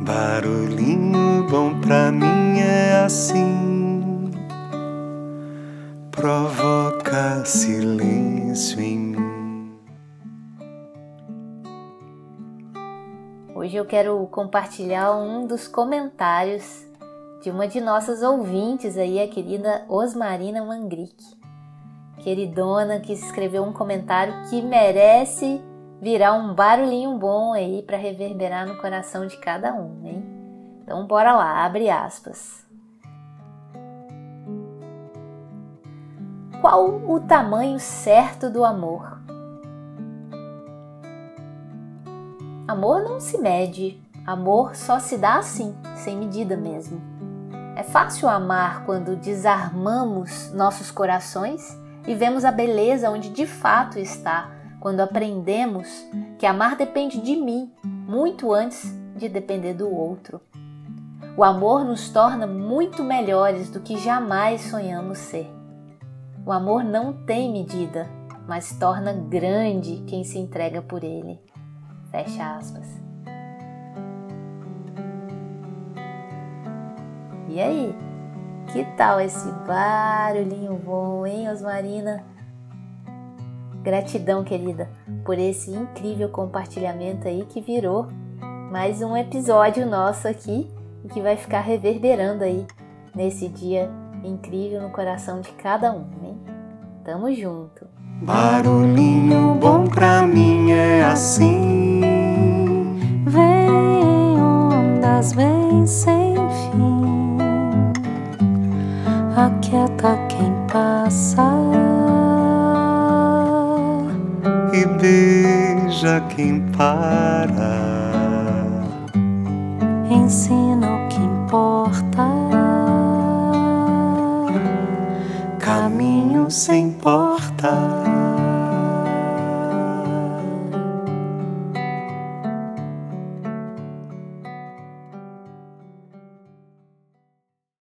Barulhinho bom pra mim é assim, provoca silêncio em mim. Hoje eu quero compartilhar um dos comentários de uma de nossas ouvintes aí, a querida Osmarina Mangrick. Queridona que escreveu um comentário que merece virar um barulhinho bom aí para reverberar no coração de cada um, hein? Então bora lá, abre aspas. Qual o tamanho certo do amor? Amor não se mede, amor só se dá assim, sem medida mesmo. É fácil amar quando desarmamos nossos corações e vemos a beleza onde de fato está quando aprendemos que amar depende de mim muito antes de depender do outro. O amor nos torna muito melhores do que jamais sonhamos ser. O amor não tem medida, mas torna grande quem se entrega por ele. Fecha aspas. E aí? Que tal esse barulhinho bom, hein, Osmarina? Gratidão, querida, por esse incrível compartilhamento aí que virou mais um episódio nosso aqui e que vai ficar reverberando aí nesse dia incrível no coração de cada um, hein? Tamo junto. Barulhinho bom pra mim é assim. Vem ondas, vem sem fim. Aquieta quem passa beija quem para. Ensina o que importa. Caminho sem porta.